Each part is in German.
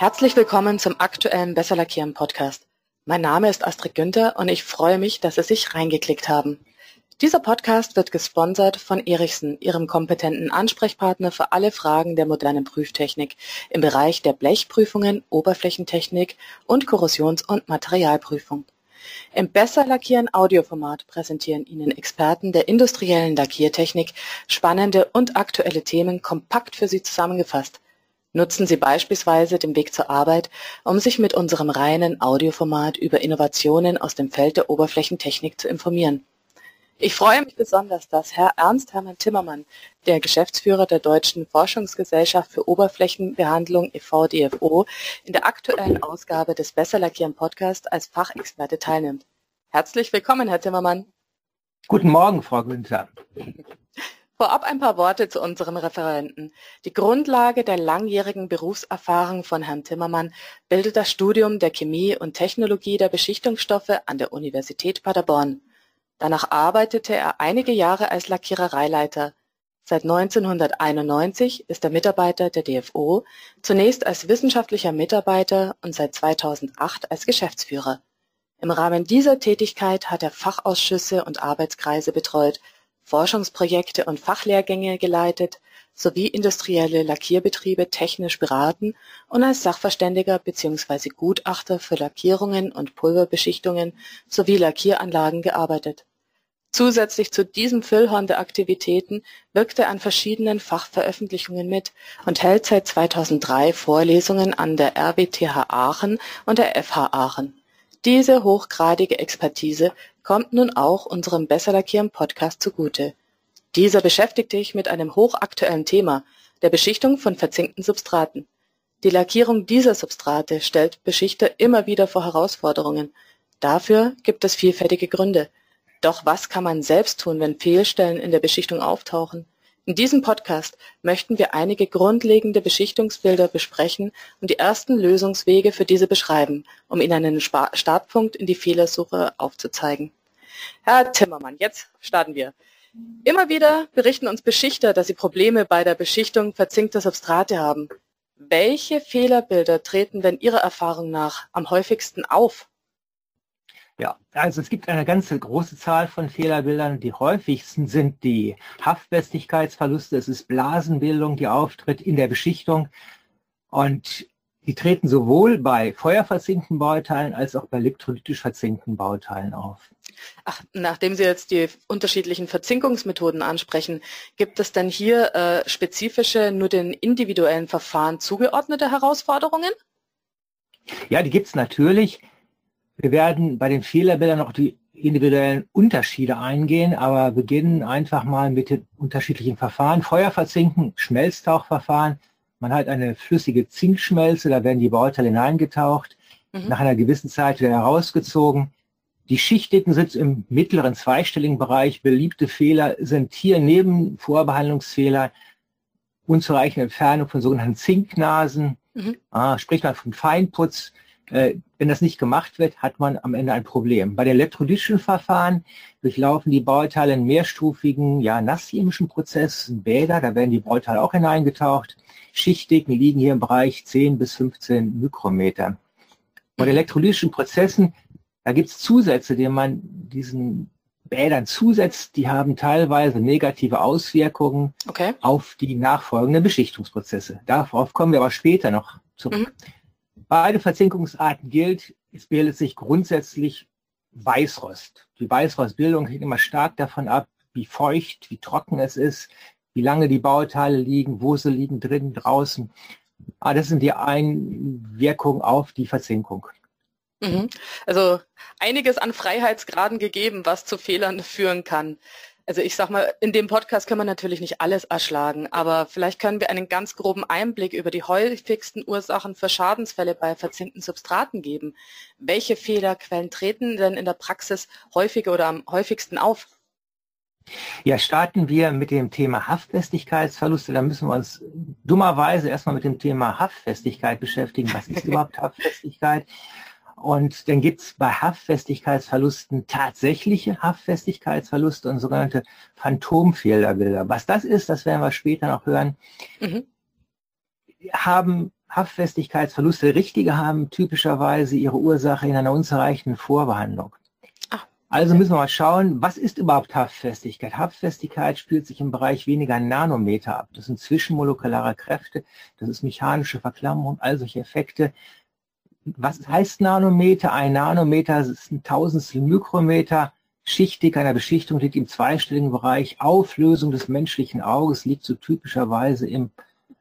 Herzlich willkommen zum aktuellen Besser Lackieren Podcast. Mein Name ist Astrid Günther und ich freue mich, dass Sie sich reingeklickt haben. Dieser Podcast wird gesponsert von Erichsen, Ihrem kompetenten Ansprechpartner für alle Fragen der modernen Prüftechnik im Bereich der Blechprüfungen, Oberflächentechnik und Korrosions- und Materialprüfung. Im Besser Lackieren Audioformat präsentieren Ihnen Experten der industriellen Lackiertechnik spannende und aktuelle Themen kompakt für Sie zusammengefasst – Nutzen Sie beispielsweise den Weg zur Arbeit, um sich mit unserem reinen Audioformat über Innovationen aus dem Feld der Oberflächentechnik zu informieren. Ich freue mich besonders, dass Herr Ernst Hermann Timmermann, der Geschäftsführer der Deutschen Forschungsgesellschaft für Oberflächenbehandlung e.V. DFO, in der aktuellen Ausgabe des Besser Lackieren Podcast als Fachexperte teilnimmt. Herzlich willkommen, Herr Timmermann. Guten Morgen, Frau Günther. Vorab ein paar Worte zu unserem Referenten. Die Grundlage der langjährigen Berufserfahrung von Herrn Timmermann bildet das Studium der Chemie und Technologie der Beschichtungsstoffe an der Universität Paderborn. Danach arbeitete er einige Jahre als Lackierereileiter. Seit 1991 ist er Mitarbeiter der DFO, zunächst als wissenschaftlicher Mitarbeiter und seit 2008 als Geschäftsführer. Im Rahmen dieser Tätigkeit hat er Fachausschüsse und Arbeitskreise betreut Forschungsprojekte und Fachlehrgänge geleitet sowie industrielle Lackierbetriebe technisch beraten und als Sachverständiger bzw. Gutachter für Lackierungen und Pulverbeschichtungen sowie Lackieranlagen gearbeitet. Zusätzlich zu diesem Füllhorn der Aktivitäten wirkt er an verschiedenen Fachveröffentlichungen mit und hält seit 2003 Vorlesungen an der RWTH Aachen und der FH Aachen. Diese hochgradige Expertise kommt nun auch unserem Besser Lackieren Podcast zugute. Dieser beschäftigt sich mit einem hochaktuellen Thema, der Beschichtung von verzinkten Substraten. Die Lackierung dieser Substrate stellt Beschichter immer wieder vor Herausforderungen. Dafür gibt es vielfältige Gründe. Doch was kann man selbst tun, wenn Fehlstellen in der Beschichtung auftauchen? In diesem Podcast möchten wir einige grundlegende Beschichtungsbilder besprechen und die ersten Lösungswege für diese beschreiben, um Ihnen einen Startpunkt in die Fehlersuche aufzuzeigen. Herr Timmermann, jetzt starten wir. Immer wieder berichten uns Beschichter, dass sie Probleme bei der Beschichtung verzinkter Substrate haben. Welche Fehlerbilder treten denn Ihrer Erfahrung nach am häufigsten auf? Ja, also es gibt eine ganze große Zahl von Fehlerbildern. Die häufigsten sind die Haftfestigkeitsverluste. Es ist Blasenbildung, die auftritt in der Beschichtung. Und die treten sowohl bei feuerverzinkten Bauteilen als auch bei elektrolytisch verzinkten Bauteilen auf. Ach, nachdem Sie jetzt die unterschiedlichen Verzinkungsmethoden ansprechen, gibt es denn hier äh, spezifische, nur den individuellen Verfahren zugeordnete Herausforderungen? Ja, die gibt es natürlich. Wir werden bei den Fehlerbildern noch die individuellen Unterschiede eingehen, aber beginnen einfach mal mit den unterschiedlichen Verfahren. Feuerverzinken, Schmelztauchverfahren. Man hat eine flüssige Zinkschmelze, da werden die Bauteile hineingetaucht, mhm. nach einer gewissen Zeit wieder herausgezogen. Die Schichtdicken sind im mittleren zweistelligen Bereich. Beliebte Fehler sind hier neben Vorbehandlungsfehler unzureichende Entfernung von sogenannten Zinknasen. Mhm. Ah, spricht man von Feinputz. Äh, wenn das nicht gemacht wird, hat man am Ende ein Problem. Bei den elektrolytischen Verfahren durchlaufen die Bauteile einen mehrstufigen, ja, nasschemischen Prozess, Bäder, da werden die Bauteile auch hineingetaucht. Schichtdicken liegen hier im Bereich 10 bis 15 Mikrometer. Bei den elektrolytischen Prozessen, da gibt es Zusätze, die man diesen Bädern zusetzt, die haben teilweise negative Auswirkungen okay. auf die nachfolgenden Beschichtungsprozesse. Darauf kommen wir aber später noch zurück. Mhm. Beide Verzinkungsarten gilt, es bildet sich grundsätzlich Weißrost. Die Weißrostbildung hängt immer stark davon ab, wie feucht, wie trocken es ist, wie lange die Bauteile liegen, wo sie liegen, drin, draußen. Ah, das sind die Einwirkungen auf die Verzinkung. Mhm. Also einiges an Freiheitsgraden gegeben, was zu Fehlern führen kann. Also ich sag mal, in dem Podcast können wir natürlich nicht alles erschlagen, aber vielleicht können wir einen ganz groben Einblick über die häufigsten Ursachen für Schadensfälle bei verzinkten Substraten geben. Welche Fehlerquellen treten denn in der Praxis häufiger oder am häufigsten auf? Ja, starten wir mit dem Thema Haftfestigkeitsverluste. Da müssen wir uns dummerweise erstmal mit dem Thema Haftfestigkeit beschäftigen. Was ist überhaupt Haftfestigkeit? Und dann gibt es bei Haftfestigkeitsverlusten tatsächliche Haftfestigkeitsverluste und sogenannte Phantomfehlerbilder. Was das ist, das werden wir später noch hören. Mhm. Haben Haftfestigkeitsverluste richtige haben typischerweise ihre Ursache in einer unzureichenden Vorbehandlung. Also müssen wir mal schauen, was ist überhaupt Haftfestigkeit? Haftfestigkeit spielt sich im Bereich weniger Nanometer ab. Das sind zwischenmolekulare Kräfte, das ist mechanische Verklammerung, all solche Effekte. Was heißt Nanometer? Ein Nanometer ist ein Tausendstel Mikrometer. Schichtig einer Beschichtung liegt im zweistelligen Bereich. Auflösung des menschlichen Auges liegt so typischerweise im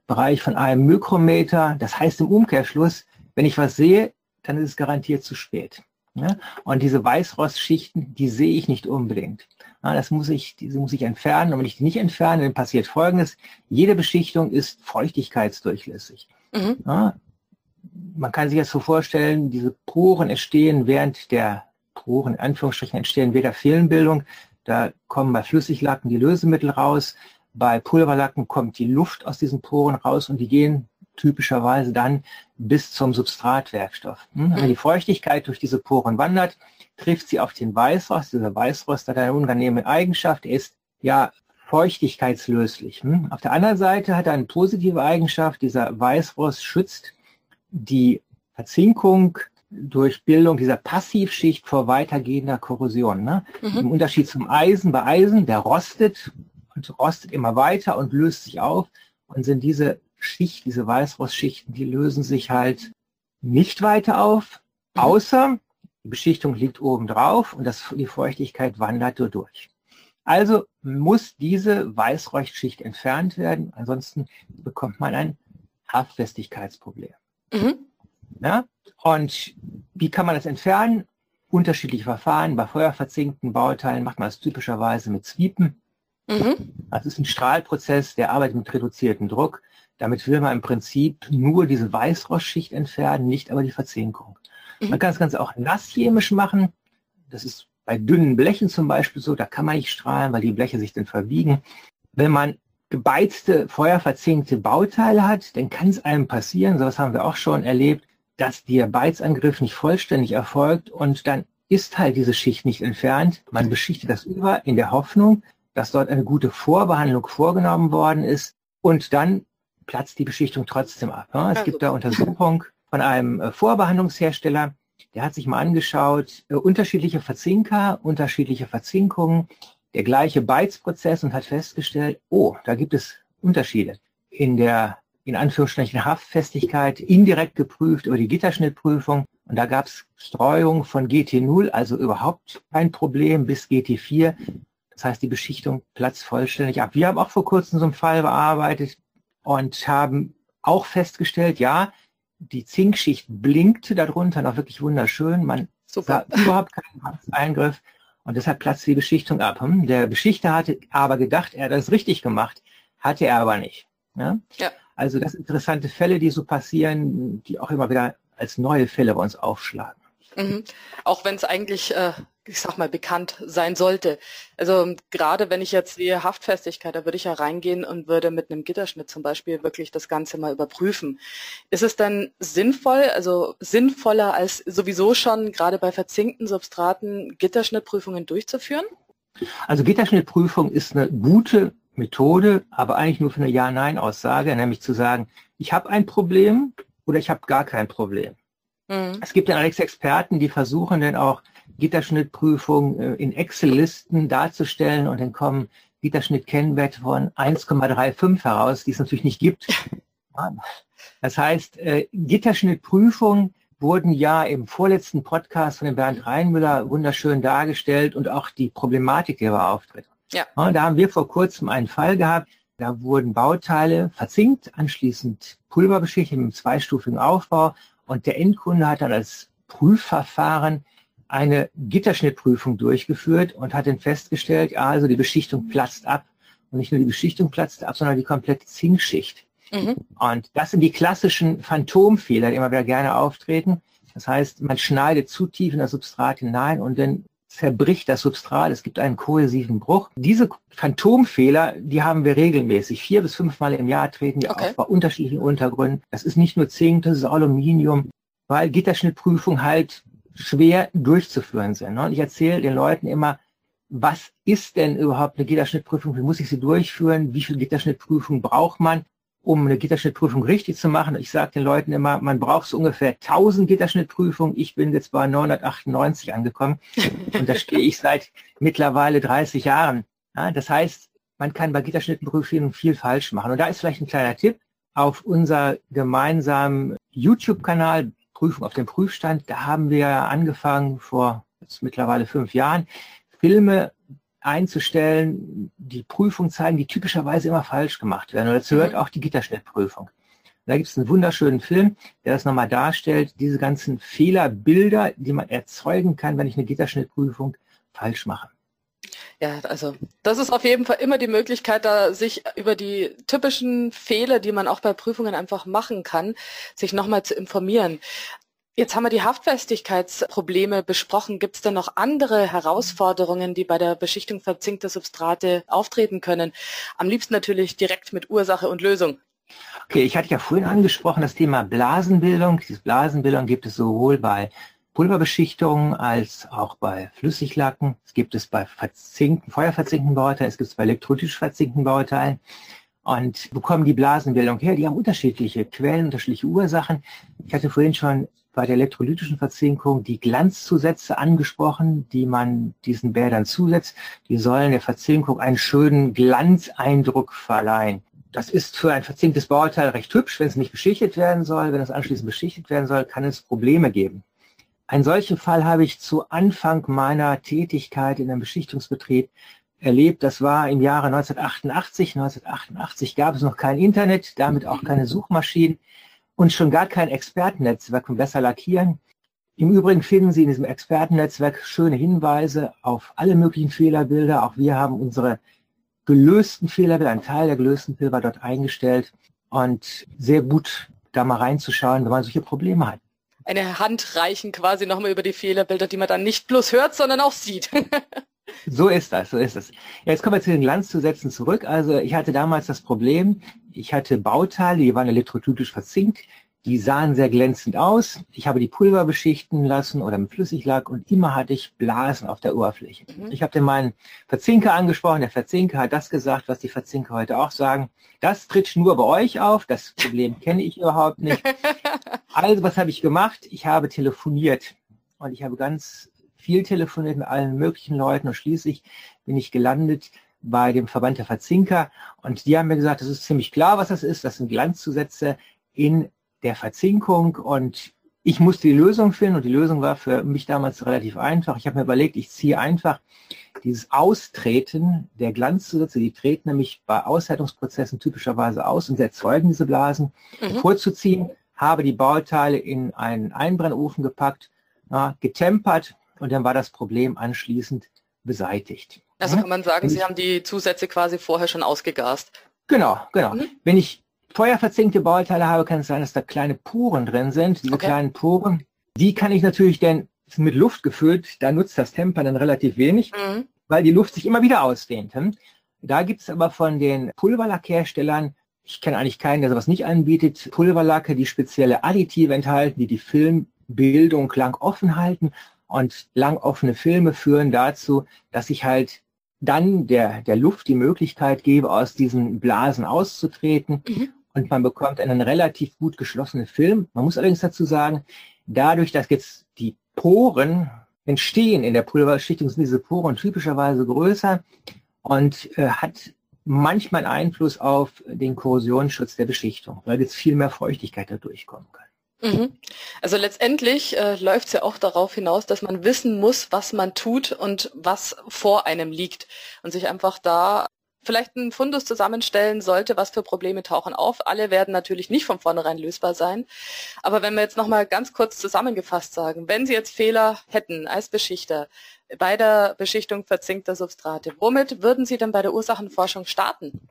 Bereich von einem Mikrometer. Das heißt im Umkehrschluss, wenn ich was sehe, dann ist es garantiert zu spät. Ja? Und diese Weißrostschichten, die sehe ich nicht unbedingt. Das muss ich, diese muss ich entfernen. Und wenn ich die nicht entferne, dann passiert Folgendes. Jede Beschichtung ist feuchtigkeitsdurchlässig. Mhm. Man kann sich das so vorstellen, diese Poren entstehen während der Poren, in Anführungsstrichen, entstehen während der Filmbildung. Da kommen bei Flüssiglacken die Lösemittel raus. Bei Pulverlacken kommt die Luft aus diesen Poren raus und die gehen typischerweise dann bis zum Substratwerkstoff. Hm? Wenn die Feuchtigkeit durch diese Poren wandert, trifft sie auf den Weißrost. Dieser Weißrost hat eine unangenehme Eigenschaft. Er ist ja feuchtigkeitslöslich. Hm? Auf der anderen Seite hat er eine positive Eigenschaft. Dieser Weißrost schützt die Verzinkung durch Bildung dieser Passivschicht vor weitergehender Korrosion. Ne? Mhm. Im Unterschied zum Eisen, bei Eisen, der rostet und rostet immer weiter und löst sich auf. Und sind diese Schicht, diese Weißrostschichten, die lösen sich halt nicht weiter auf, mhm. außer die Beschichtung liegt oben drauf und das, die Feuchtigkeit wandert dort durch. Also muss diese Weißrostschicht entfernt werden, ansonsten bekommt man ein Haftfestigkeitsproblem. Mhm. Ja? Und wie kann man das entfernen? Unterschiedliche Verfahren. Bei feuerverzinkten Bauteilen macht man das typischerweise mit Zwiepen. Mhm. Das ist ein Strahlprozess, der arbeitet mit reduziertem Druck. Damit will man im Prinzip nur diese Weißrostschicht entfernen, nicht aber die Verzinkung. Mhm. Man kann das Ganze auch nasschemisch machen. Das ist bei dünnen Blechen zum Beispiel so, da kann man nicht strahlen, weil die Bleche sich dann verbiegen. Wenn man gebeizte, feuerverzinkte Bauteile hat, dann kann es einem passieren, sowas haben wir auch schon erlebt, dass der Beizangriff nicht vollständig erfolgt und dann ist halt diese Schicht nicht entfernt. Man beschichtet das über in der Hoffnung, dass dort eine gute Vorbehandlung vorgenommen worden ist und dann platzt die Beschichtung trotzdem ab. Ne? Es gibt da Untersuchungen von einem äh, Vorbehandlungshersteller, der hat sich mal angeschaut, äh, unterschiedliche Verzinker, unterschiedliche Verzinkungen, der gleiche Beizprozess und hat festgestellt, oh, da gibt es Unterschiede in der in Anführungsstrichen Haftfestigkeit indirekt geprüft über die Gitterschnittprüfung. Und da gab es Streuung von GT0, also überhaupt kein Problem, bis GT4. Das heißt, die Beschichtung platzt vollständig ab. Wir haben auch vor kurzem so einen Fall bearbeitet und haben auch festgestellt, ja, die Zinkschicht blinkte darunter noch wirklich wunderschön. Man Super. sah überhaupt keinen Eingriff und deshalb platzte die Beschichtung ab. Hm? Der Beschichter hatte aber gedacht, er hat das richtig gemacht, hatte er aber nicht. Ja? ja. Also das sind interessante Fälle, die so passieren, die auch immer wieder als neue Fälle bei uns aufschlagen. Mhm. Auch wenn es eigentlich äh, ich sag mal, bekannt sein sollte. Also gerade wenn ich jetzt sehe Haftfestigkeit, da würde ich ja reingehen und würde mit einem Gitterschnitt zum Beispiel wirklich das Ganze mal überprüfen. Ist es dann sinnvoll, also sinnvoller als sowieso schon gerade bei verzinkten Substraten Gitterschnittprüfungen durchzuführen? Also Gitterschnittprüfung ist eine gute Methode, aber eigentlich nur für eine Ja-Nein-Aussage, nämlich zu sagen, ich habe ein Problem oder ich habe gar kein Problem. Mhm. Es gibt ja allerdings Experten, die versuchen dann auch Gitterschnittprüfung äh, in Excel-Listen darzustellen und dann kommen Gitterschnitt-Kennwerte von 1,35 heraus, die es natürlich nicht gibt. Das heißt, äh, Gitterschnittprüfung wurden ja im vorletzten Podcast von dem Bernd Reinmüller wunderschön dargestellt und auch die Problematik, die er auftritt. Ja. Da haben wir vor kurzem einen Fall gehabt, da wurden Bauteile verzinkt, anschließend pulverbeschichtet mit einem zweistufigen Aufbau und der Endkunde hat dann als Prüfverfahren eine Gitterschnittprüfung durchgeführt und hat dann festgestellt, also die Beschichtung platzt ab. Und nicht nur die Beschichtung platzt ab, sondern die komplette Zinkschicht. Mhm. Und das sind die klassischen Phantomfehler, die immer wieder gerne auftreten. Das heißt, man schneidet zu tief in das Substrat hinein und dann zerbricht das Substrat, es gibt einen kohäsiven Bruch. Diese Phantomfehler, die haben wir regelmäßig. Vier bis fünfmal im Jahr treten die okay. auf bei unterschiedlichen Untergründen. Das ist nicht nur Zink, das ist Aluminium, weil Gitterschnittprüfung halt schwer durchzuführen sind. Ne? Und ich erzähle den Leuten immer, was ist denn überhaupt eine Gitterschnittprüfung? Wie muss ich sie durchführen? Wie viel Gitterschnittprüfung braucht man? um eine Gitterschnittprüfung richtig zu machen. Ich sage den Leuten immer, man braucht so ungefähr 1000 Gitterschnittprüfungen. Ich bin jetzt bei 998 angekommen und da stehe ich seit mittlerweile 30 Jahren. Ja, das heißt, man kann bei Gitterschnittprüfungen viel falsch machen. Und da ist vielleicht ein kleiner Tipp auf unser gemeinsamen YouTube-Kanal Prüfung auf dem Prüfstand. Da haben wir angefangen vor mittlerweile fünf Jahren, Filme einzustellen, die Prüfung zeigen, die typischerweise immer falsch gemacht werden. Und dazu gehört mhm. auch die Gitterschnittprüfung. Da gibt es einen wunderschönen Film, der das nochmal darstellt, diese ganzen Fehlerbilder, die man erzeugen kann, wenn ich eine Gitterschnittprüfung falsch mache. Ja, also das ist auf jeden Fall immer die Möglichkeit, da sich über die typischen Fehler, die man auch bei Prüfungen einfach machen kann, sich nochmal zu informieren. Jetzt haben wir die Haftfestigkeitsprobleme besprochen. Gibt es denn noch andere Herausforderungen, die bei der Beschichtung verzinkter Substrate auftreten können? Am liebsten natürlich direkt mit Ursache und Lösung. Okay, ich hatte ja vorhin angesprochen das Thema Blasenbildung. Diese Blasenbildung gibt es sowohl bei Pulverbeschichtung als auch bei Flüssiglacken. Es gibt es bei verzinkten, feuerverzinkten Bauteilen, es gibt es bei elektrolytisch verzinkten Bauteilen. Und bekommen die Blasenbildung her? Die haben unterschiedliche Quellen, unterschiedliche Ursachen. Ich hatte vorhin schon bei der elektrolytischen Verzinkung die Glanzzusätze angesprochen, die man diesen Bädern zusetzt. Die sollen der Verzinkung einen schönen Glanzeindruck verleihen. Das ist für ein verzinktes Bauteil recht hübsch, wenn es nicht beschichtet werden soll. Wenn es anschließend beschichtet werden soll, kann es Probleme geben. Einen solchen Fall habe ich zu Anfang meiner Tätigkeit in einem Beschichtungsbetrieb erlebt. Das war im Jahre 1988. 1988 gab es noch kein Internet, damit auch keine Suchmaschinen und schon gar kein Expertennetzwerk von Besser Lackieren. Im Übrigen finden Sie in diesem Expertennetzwerk schöne Hinweise auf alle möglichen Fehlerbilder. Auch wir haben unsere gelösten Fehlerbilder, einen Teil der gelösten Fehler dort eingestellt und sehr gut da mal reinzuschauen, wenn man solche Probleme hat. Eine Hand reichen quasi nochmal über die Fehlerbilder, die man dann nicht bloß hört, sondern auch sieht. So ist das, so ist es. Jetzt kommen wir zu den Glanzzusätzen zurück. Also ich hatte damals das Problem, ich hatte Bauteile, die waren elektrolytisch verzinkt, die sahen sehr glänzend aus. Ich habe die Pulver beschichten lassen oder mit Flüssiglack und immer hatte ich Blasen auf der Oberfläche. Mhm. Ich habe den meinen Verzinker angesprochen. Der Verzinker hat das gesagt, was die Verzinker heute auch sagen. Das tritt nur bei euch auf. Das Problem kenne ich überhaupt nicht. Also was habe ich gemacht? Ich habe telefoniert und ich habe ganz viel telefoniert mit allen möglichen Leuten und schließlich bin ich gelandet bei dem Verband der Verzinker und die haben mir gesagt, das ist ziemlich klar, was das ist. Das sind Glanzzusätze in der Verzinkung und ich musste die Lösung finden und die Lösung war für mich damals relativ einfach. Ich habe mir überlegt, ich ziehe einfach dieses Austreten der Glanzzusätze, die treten nämlich bei Aushärtungsprozessen typischerweise aus und erzeugen diese Blasen, mhm. vorzuziehen, habe die Bauteile in einen Einbrennofen gepackt, na, getempert und dann war das Problem anschließend beseitigt. Also kann man sagen, Sie haben die Zusätze quasi vorher schon ausgegast. Genau, genau. Mhm. Wenn ich feuerverzinkte Bauteile habe, kann es sein, dass da kleine Poren drin sind. Diese okay. kleinen Poren, die kann ich natürlich dann mit Luft gefüllt, da nutzt das Temper dann relativ wenig, mhm. weil die Luft sich immer wieder ausdehnt. Hm? Da gibt es aber von den Pulverlackherstellern, ich kenne eigentlich keinen, der sowas nicht anbietet, Pulverlacke, die spezielle Additive enthalten, die die Filmbildung lang offen halten und lang offene Filme führen dazu, dass ich halt dann der, der Luft die Möglichkeit gebe, aus diesen Blasen auszutreten mhm. Und man bekommt einen relativ gut geschlossenen Film. Man muss allerdings dazu sagen, dadurch, dass jetzt die Poren entstehen in der Pulverschichtung, sind diese Poren typischerweise größer und äh, hat manchmal Einfluss auf den Korrosionsschutz der Beschichtung, weil jetzt viel mehr Feuchtigkeit da durchkommen kann. Mhm. Also letztendlich äh, läuft es ja auch darauf hinaus, dass man wissen muss, was man tut und was vor einem liegt und sich einfach da vielleicht einen Fundus zusammenstellen sollte, was für Probleme tauchen auf. Alle werden natürlich nicht von vornherein lösbar sein. Aber wenn wir jetzt nochmal ganz kurz zusammengefasst sagen, wenn Sie jetzt Fehler hätten als Beschichter bei der Beschichtung verzinkter Substrate, womit würden Sie denn bei der Ursachenforschung starten?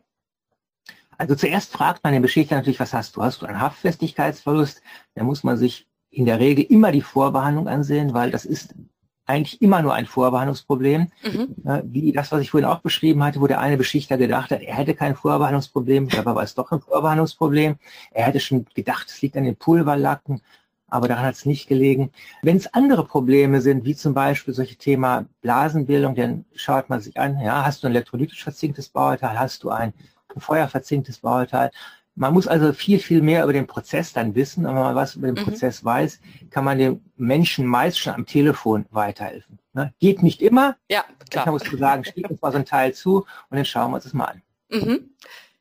Also zuerst fragt man den Beschichter natürlich, was hast du? Hast du einen Haftfestigkeitsverlust? Da muss man sich in der Regel immer die Vorbehandlung ansehen, weil das ist eigentlich immer nur ein Vorbehandlungsproblem. Mhm. Wie das, was ich vorhin auch beschrieben hatte, wo der eine Beschichter gedacht hat, er hätte kein Vorbehandlungsproblem, dabei war es doch ein Vorbehandlungsproblem. Er hätte schon gedacht, es liegt an den Pulverlacken, aber daran hat es nicht gelegen. Wenn es andere Probleme sind, wie zum Beispiel solche Thema Blasenbildung, dann schaut man sich an, ja, hast du ein elektrolytisch verzinktes Bauteil, hast du ein ein feuerverzinktes Bauteil. Man muss also viel, viel mehr über den Prozess dann wissen. wenn man was über den mhm. Prozess weiß, kann man dem Menschen meist schon am Telefon weiterhelfen. Ne? Geht nicht immer. Ja, klar. Dann musst du sagen, schieb uns mal so ein Teil zu und dann schauen wir uns das mal an. Mhm.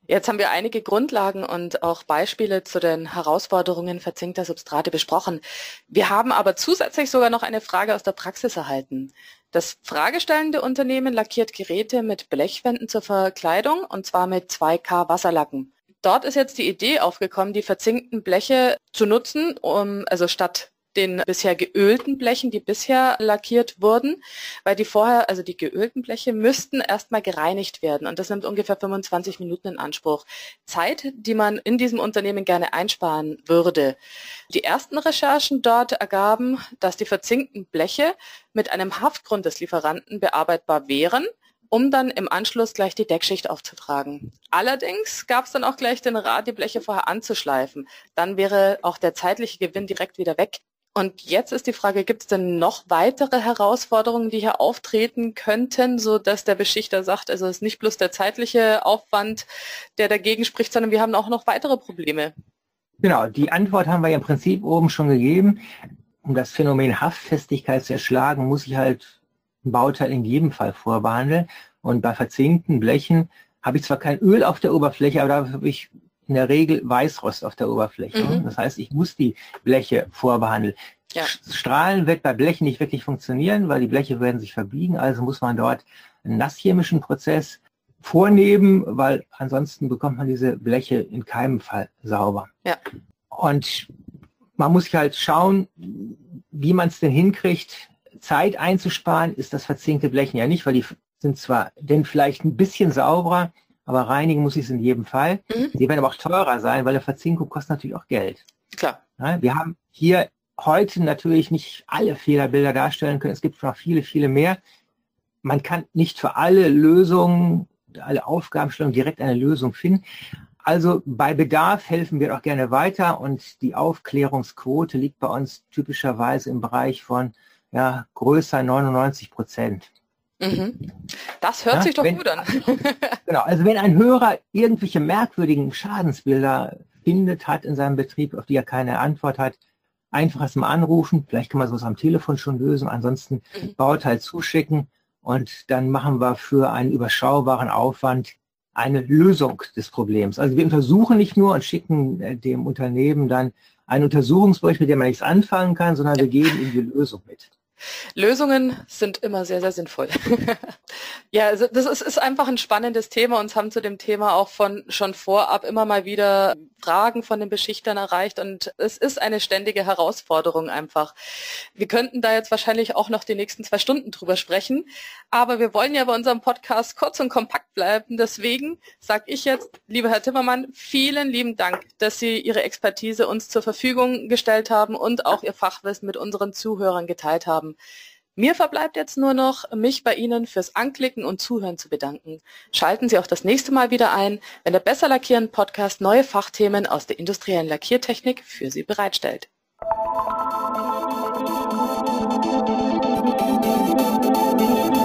Jetzt haben wir einige Grundlagen und auch Beispiele zu den Herausforderungen verzinkter Substrate besprochen. Wir haben aber zusätzlich sogar noch eine Frage aus der Praxis erhalten. Das fragestellende Unternehmen lackiert Geräte mit Blechwänden zur Verkleidung und zwar mit 2K Wasserlacken. Dort ist jetzt die Idee aufgekommen, die verzinkten Bleche zu nutzen, um also statt den bisher geölten Blechen, die bisher lackiert wurden, weil die vorher, also die geölten Bleche müssten erstmal gereinigt werden und das nimmt ungefähr 25 Minuten in Anspruch. Zeit, die man in diesem Unternehmen gerne einsparen würde. Die ersten Recherchen dort ergaben, dass die verzinkten Bleche mit einem Haftgrund des Lieferanten bearbeitbar wären um dann im Anschluss gleich die Deckschicht aufzutragen. Allerdings gab es dann auch gleich den Rat, die Bleche vorher anzuschleifen. Dann wäre auch der zeitliche Gewinn direkt wieder weg. Und jetzt ist die Frage, gibt es denn noch weitere Herausforderungen, die hier auftreten könnten, so dass der Beschichter sagt, also es ist nicht bloß der zeitliche Aufwand, der dagegen spricht, sondern wir haben auch noch weitere Probleme. Genau, die Antwort haben wir ja im Prinzip oben schon gegeben. Um das Phänomen Haftfestigkeit zu erschlagen, muss ich halt Bauteil in jedem Fall vorbehandeln. Und bei verzinkten Blechen habe ich zwar kein Öl auf der Oberfläche, aber da habe ich in der Regel Weißrost auf der Oberfläche. Mhm. Das heißt, ich muss die Bleche vorbehandeln. Ja. Strahlen wird bei Blechen nicht wirklich funktionieren, weil die Bleche werden sich verbiegen. Also muss man dort einen nasschemischen Prozess vornehmen, weil ansonsten bekommt man diese Bleche in keinem Fall sauber. Ja. Und man muss halt schauen, wie man es denn hinkriegt, Zeit einzusparen, ist das verzinkte Blechen ja nicht, weil die sind zwar denn vielleicht ein bisschen sauberer, aber reinigen muss ich es in jedem Fall. Mhm. Sie werden aber auch teurer sein, weil der Verzinkung kostet natürlich auch Geld. Klar. Ja, wir haben hier heute natürlich nicht alle Fehlerbilder darstellen können. Es gibt noch viele, viele mehr. Man kann nicht für alle Lösungen, alle Aufgabenstellungen direkt eine Lösung finden. Also bei Bedarf helfen wir auch gerne weiter und die Aufklärungsquote liegt bei uns typischerweise im Bereich von ja, größer 99 Prozent. Mhm. Das hört ja, sich doch wenn, gut an. genau, also wenn ein Hörer irgendwelche merkwürdigen Schadensbilder findet, hat in seinem Betrieb, auf die er keine Antwort hat, einfach erstmal anrufen, vielleicht kann man sowas am Telefon schon lösen, ansonsten mhm. Bauteil zuschicken und dann machen wir für einen überschaubaren Aufwand eine Lösung des Problems. Also wir untersuchen nicht nur und schicken äh, dem Unternehmen dann einen Untersuchungsbericht, mit dem man nichts anfangen kann, sondern wir geben ihm die Lösung mit. Lösungen sind immer sehr, sehr sinnvoll. ja, also das ist, ist einfach ein spannendes Thema. Uns haben zu dem Thema auch von schon vorab immer mal wieder Fragen von den Beschichtern erreicht und es ist eine ständige Herausforderung einfach. Wir könnten da jetzt wahrscheinlich auch noch die nächsten zwei Stunden drüber sprechen, aber wir wollen ja bei unserem Podcast kurz und kompakt bleiben. Deswegen sage ich jetzt, lieber Herr Timmermann, vielen lieben Dank, dass Sie Ihre Expertise uns zur Verfügung gestellt haben und auch Ihr Fachwissen mit unseren Zuhörern geteilt haben. Mir verbleibt jetzt nur noch, mich bei Ihnen fürs Anklicken und Zuhören zu bedanken. Schalten Sie auch das nächste Mal wieder ein, wenn der Besser Lackieren Podcast neue Fachthemen aus der industriellen Lackiertechnik für Sie bereitstellt. Musik